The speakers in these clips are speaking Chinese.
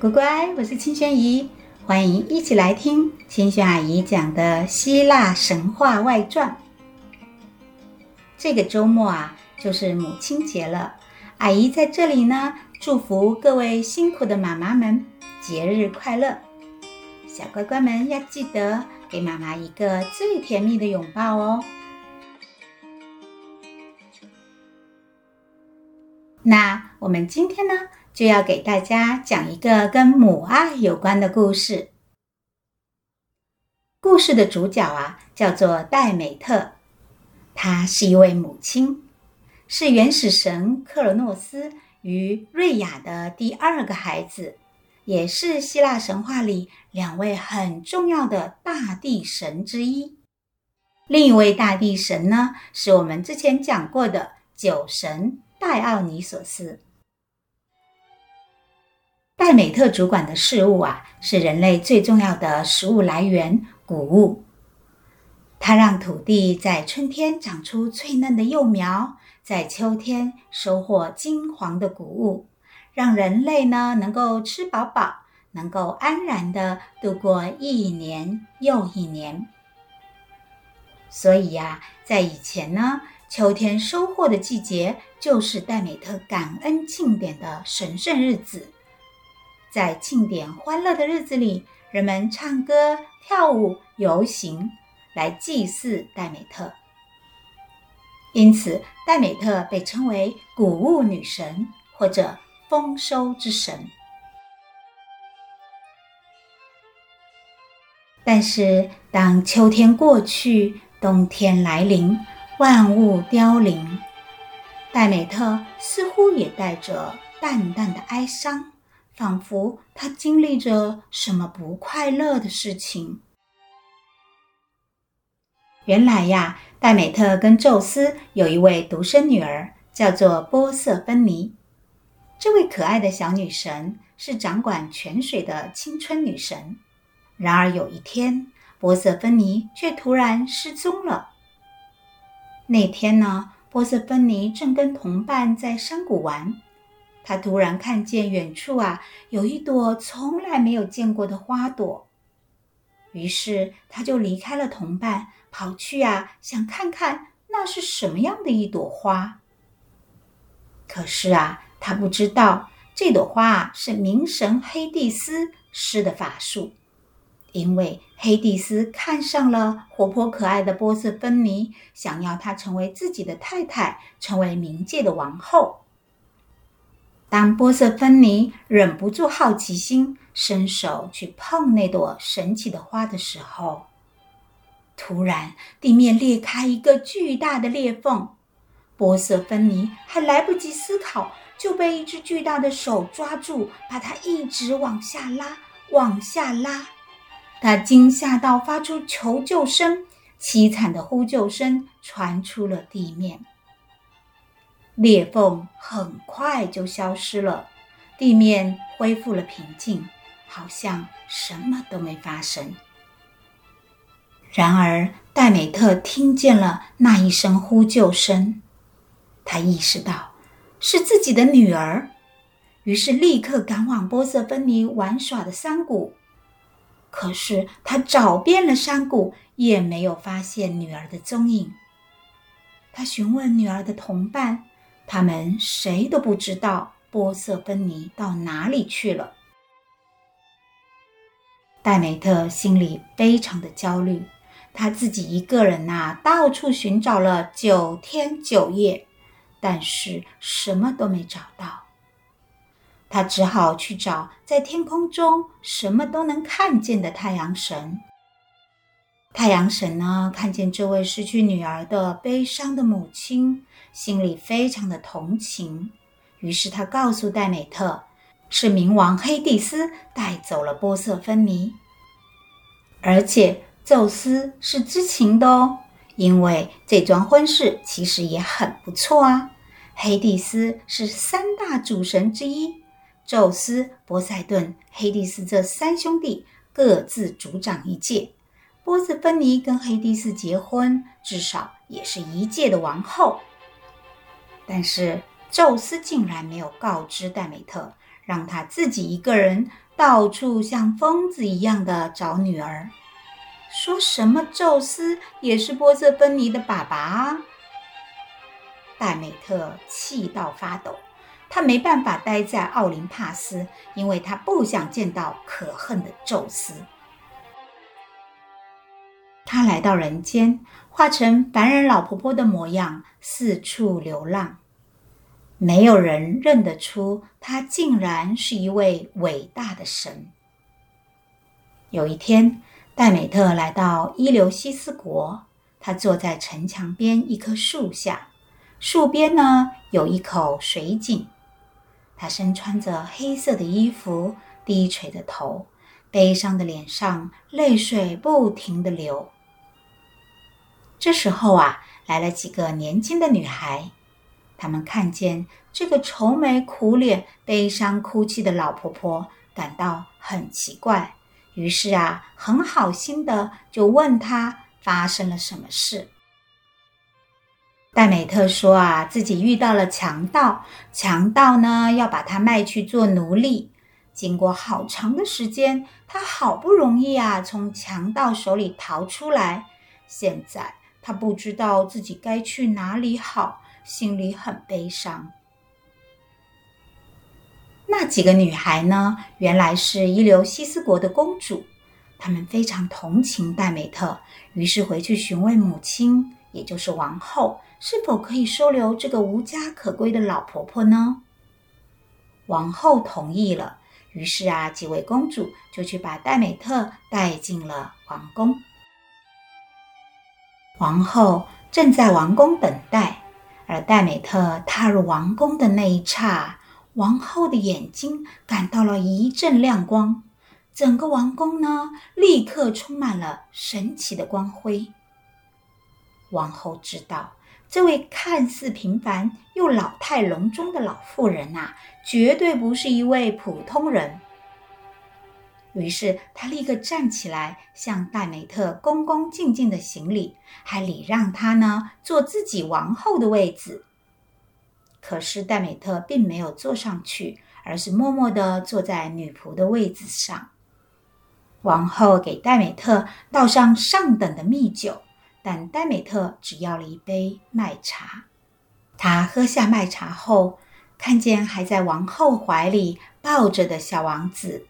乖乖，我是清玄姨，欢迎一起来听清玄阿姨讲的希腊神话外传。这个周末啊，就是母亲节了，阿姨在这里呢，祝福各位辛苦的妈妈们节日快乐。小乖乖们要记得给妈妈一个最甜蜜的拥抱哦。那我们今天呢，就要给大家讲一个跟母爱有关的故事。故事的主角啊，叫做戴美特，她是一位母亲，是原始神克罗诺斯与瑞亚的第二个孩子，也是希腊神话里两位很重要的大地神之一。另一位大地神呢，是我们之前讲过的酒神。戴奥尼索斯，戴美特主管的事物啊，是人类最重要的食物来源——谷物。他让土地在春天长出翠嫩的幼苗，在秋天收获金黄的谷物，让人类呢能够吃饱饱，能够安然的度过一年又一年。所以呀，在以前呢，秋天收获的季节就是戴美特感恩庆典的神圣日子，在庆典欢乐的日子里，人们唱歌、跳舞、游行，来祭祀戴美特。因此，戴美特被称为谷物女神或者丰收之神。但是，当秋天过去，冬天来临。万物凋零，戴美特似乎也带着淡淡的哀伤，仿佛她经历着什么不快乐的事情。原来呀，戴美特跟宙斯有一位独生女儿，叫做波瑟芬妮。这位可爱的小女神是掌管泉水的青春女神。然而有一天，波瑟芬妮却突然失踪了。那天呢，波瑟芬妮正跟同伴在山谷玩，她突然看见远处啊有一朵从来没有见过的花朵，于是他就离开了同伴，跑去啊想看看那是什么样的一朵花。可是啊，他不知道这朵花啊是冥神黑帝斯施的法术。因为黑帝斯看上了活泼可爱的波瑟芬妮，想要她成为自己的太太，成为冥界的王后。当波瑟芬妮忍不住好奇心，伸手去碰那朵神奇的花的时候，突然地面裂开一个巨大的裂缝，波瑟芬妮还来不及思考，就被一只巨大的手抓住，把她一直往下拉，往下拉。他惊吓到发出求救声，凄惨的呼救声传出了地面。裂缝很快就消失了，地面恢复了平静，好像什么都没发生。然而，戴美特听见了那一声呼救声，他意识到是自己的女儿，于是立刻赶往波瑟芬妮玩耍的山谷。可是他找遍了山谷，也没有发现女儿的踪影。他询问女儿的同伴，他们谁都不知道波瑟芬妮到哪里去了。戴美特心里非常的焦虑，她自己一个人呐、到处寻找了九天九夜，但是什么都没找到。他只好去找在天空中什么都能看见的太阳神。太阳神呢，看见这位失去女儿的悲伤的母亲，心里非常的同情。于是他告诉戴美特，是冥王黑帝斯带走了波色芬妮，而且宙斯是知情的哦，因为这桩婚事其实也很不错啊。黑帝斯是三大主神之一。宙斯、波塞顿、黑帝斯这三兄弟各自主掌一界。波斯芬妮跟黑帝斯结婚，至少也是一届的王后。但是宙斯竟然没有告知戴美特，让他自己一个人到处像疯子一样的找女儿，说什么宙斯也是波斯芬妮的爸爸啊。戴美特气到发抖，他没办法待在奥林帕斯，因为他不想见到可恨的宙斯。他来到人间，化成凡人老婆婆的模样，四处流浪。没有人认得出他，竟然是一位伟大的神。有一天，戴美特来到伊琉西斯国，他坐在城墙边一棵树下，树边呢有一口水井。他身穿着黑色的衣服，低垂着头，悲伤的脸上泪水不停的流。这时候啊，来了几个年轻的女孩，她们看见这个愁眉苦脸、悲伤哭泣的老婆婆，感到很奇怪，于是啊，很好心的就问她发生了什么事。戴美特说啊，自己遇到了强盗，强盗呢要把她卖去做奴隶。经过好长的时间，她好不容易啊从强盗手里逃出来，现在。他不知道自己该去哪里好，心里很悲伤。那几个女孩呢？原来是伊琉西斯国的公主，她们非常同情戴美特，于是回去询问母亲，也就是王后，是否可以收留这个无家可归的老婆婆呢？王后同意了，于是啊，几位公主就去把戴美特带进了王宫。王后正在王宫等待，而戴美特踏入王宫的那一刹，王后的眼睛感到了一阵亮光，整个王宫呢，立刻充满了神奇的光辉。王后知道，这位看似平凡又老态龙钟的老妇人呐，绝对不是一位普通人。于是他立刻站起来，向戴美特恭恭敬敬的行礼，还礼让她呢坐自己王后的位子。可是戴美特并没有坐上去，而是默默地坐在女仆的位子上。王后给戴美特倒上上等的蜜酒，但戴美特只要了一杯麦茶。她喝下麦茶后，看见还在王后怀里抱着的小王子。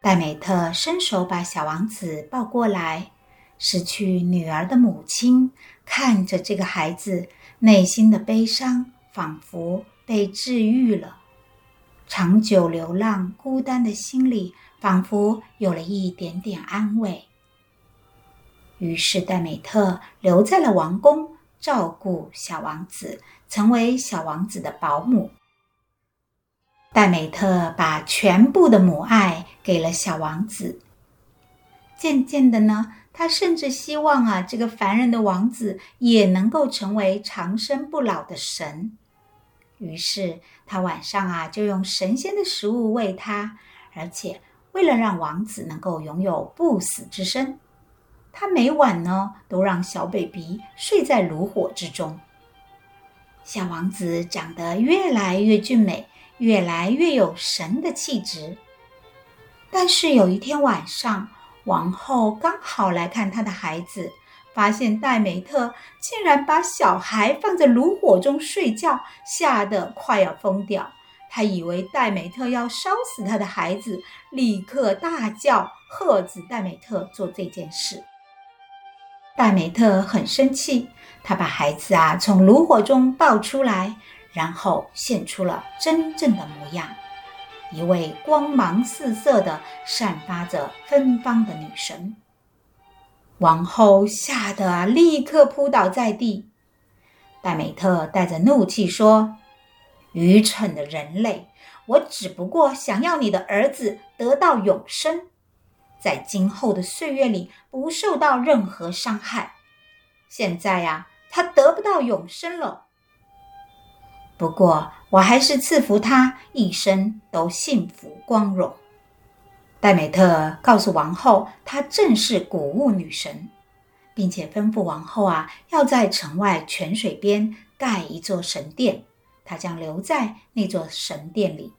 戴美特伸手把小王子抱过来，失去女儿的母亲看着这个孩子，内心的悲伤仿佛被治愈了。长久流浪、孤单的心里仿佛有了一点点安慰。于是，戴美特留在了王宫，照顾小王子，成为小王子的保姆。戴美特把全部的母爱给了小王子。渐渐的呢，他甚至希望啊，这个凡人的王子也能够成为长生不老的神。于是他晚上啊，就用神仙的食物喂他，而且为了让王子能够拥有不死之身，他每晚呢都让小 baby 睡在炉火之中。小王子长得越来越俊美。越来越有神的气质，但是有一天晚上，王后刚好来看她的孩子，发现戴美特竟然把小孩放在炉火中睡觉，吓得快要疯掉。她以为戴美特要烧死她的孩子，立刻大叫喝止戴美特做这件事。戴美特很生气，她把孩子啊从炉火中抱出来。然后现出了真正的模样，一位光芒四射的、散发着芬芳的女神。王后吓得，立刻扑倒在地。戴美特带着怒气说：“愚蠢的人类，我只不过想要你的儿子得到永生，在今后的岁月里不受到任何伤害。现在呀，他得不到永生了。”不过，我还是赐福他一生都幸福光荣。戴美特告诉王后，她正是谷物女神，并且吩咐王后啊，要在城外泉水边盖一座神殿，她将留在那座神殿里。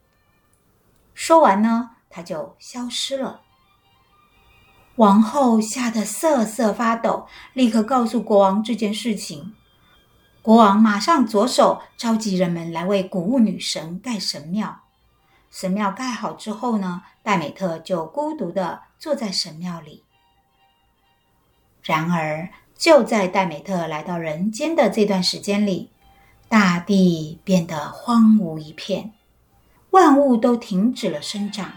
说完呢，他就消失了。王后吓得瑟瑟发抖，立刻告诉国王这件事情。国王马上着手召集人们来为谷物女神盖神庙。神庙盖好之后呢，戴美特就孤独地坐在神庙里。然而，就在戴美特来到人间的这段时间里，大地变得荒芜一片，万物都停止了生长，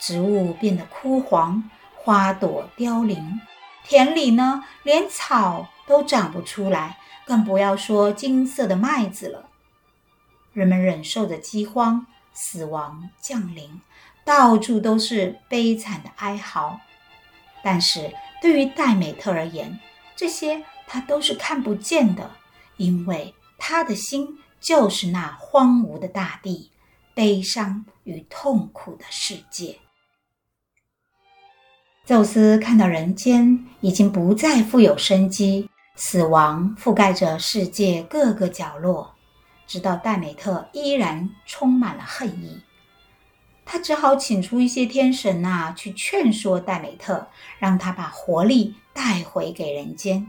植物变得枯黄，花朵凋零，田里呢，连草都长不出来。更不要说金色的麦子了。人们忍受着饥荒，死亡降临，到处都是悲惨的哀嚎。但是对于戴美特而言，这些他都是看不见的，因为他的心就是那荒芜的大地，悲伤与痛苦的世界。宙斯看到人间已经不再富有生机。死亡覆盖着世界各个角落，直到戴美特依然充满了恨意。他只好请出一些天神呐，去劝说戴美特，让他把活力带回给人间。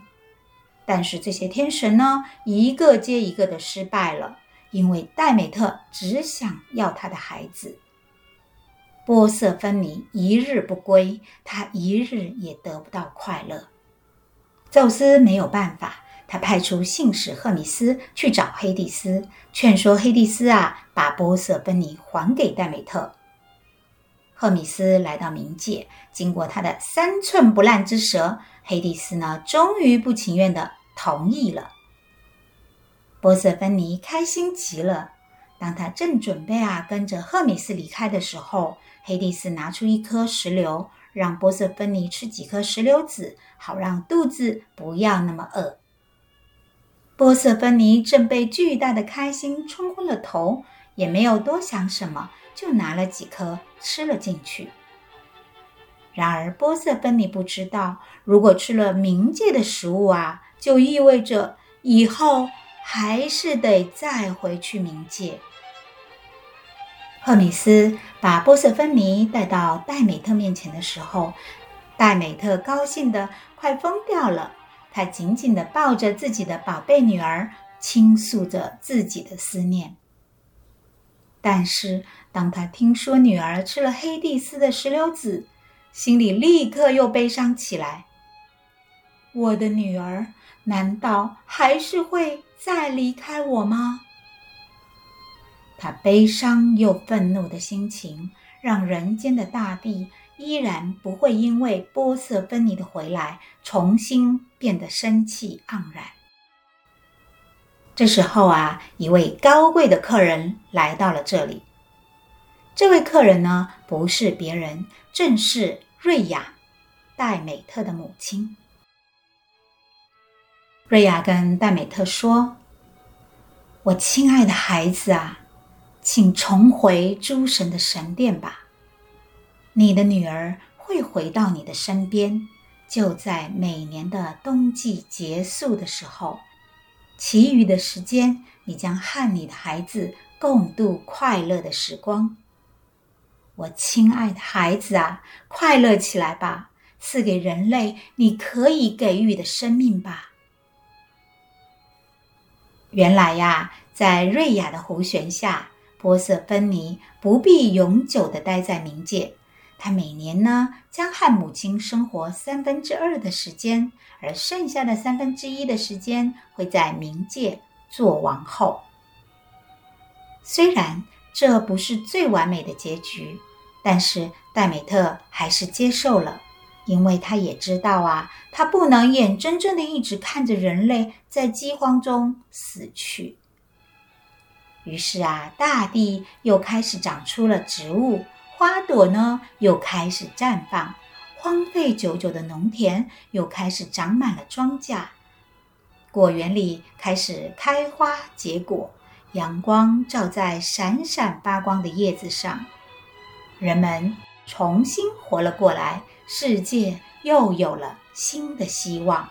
但是这些天神呢，一个接一个的失败了，因为戴美特只想要他的孩子。波色芬尼一日不归，他一日也得不到快乐。宙斯没有办法，他派出信使赫米斯去找黑帝斯，劝说黑帝斯啊，把波色芬尼还给戴美特。赫米斯来到冥界，经过他的三寸不烂之舌，黑帝斯呢，终于不情愿的同意了。波色芬尼开心极了。当他正准备啊，跟着赫米斯离开的时候，黑帝斯拿出一颗石榴。让波色芬尼吃几颗石榴籽，好让肚子不要那么饿。波色芬尼正被巨大的开心冲昏了头，也没有多想什么，就拿了几颗吃了进去。然而波色芬尼不知道，如果吃了冥界的食物啊，就意味着以后还是得再回去冥界。赫米斯把波色芬尼带到戴美特面前的时候，戴美特高兴得快疯掉了。她紧紧地抱着自己的宝贝女儿，倾诉着自己的思念。但是，当她听说女儿吃了黑帝斯的石榴籽，心里立刻又悲伤起来。我的女儿难道还是会再离开我吗？他悲伤又愤怒的心情，让人间的大地依然不会因为波色芬尼的回来，重新变得生气盎然。这时候啊，一位高贵的客人来到了这里。这位客人呢，不是别人，正是瑞亚，戴美特的母亲。瑞亚跟戴美特说：“我亲爱的孩子啊。”请重回诸神的神殿吧，你的女儿会回到你的身边。就在每年的冬季结束的时候，其余的时间，你将和你的孩子共度快乐的时光。我亲爱的孩子啊，快乐起来吧，赐给人类你可以给予的生命吧。原来呀，在瑞亚的弧旋下。波色芬尼不必永久的待在冥界，他每年呢将和母亲生活三分之二的时间，而剩下的三分之一的时间会在冥界做王后。虽然这不是最完美的结局，但是戴美特还是接受了，因为她也知道啊，她不能眼睁睁地一直看着人类在饥荒中死去。于是啊，大地又开始长出了植物，花朵呢又开始绽放，荒废久久的农田又开始长满了庄稼，果园里开始开花结果，阳光照在闪闪发光的叶子上，人们重新活了过来，世界又有了新的希望。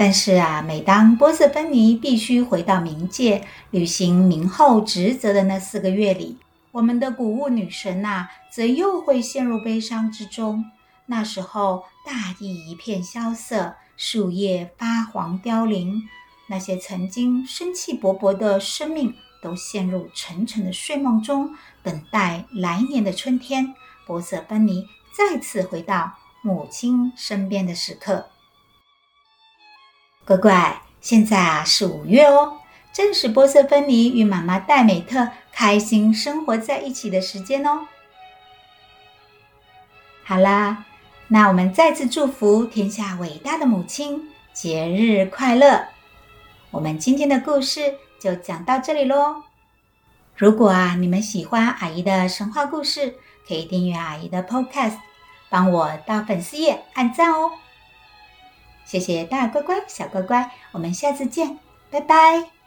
但是啊，每当波瑟芬妮必须回到冥界履行冥后职责的那四个月里，我们的谷物女神呐、则又会陷入悲伤之中。那时候，大地一片萧瑟，树叶发黄凋零，那些曾经生气勃勃的生命都陷入沉沉的睡梦中，等待来年的春天，波瑟芬妮再次回到母亲身边的时刻。乖乖，现在啊是五月哦，正是波色芬妮与妈妈黛美特开心生活在一起的时间哦。好啦，那我们再次祝福天下伟大的母亲节日快乐。我们今天的故事就讲到这里喽。如果啊你们喜欢阿姨的神话故事，可以订阅阿姨的 Podcast，帮我到粉丝页按赞哦。谢谢大乖乖、小乖乖，我们下次见，拜拜。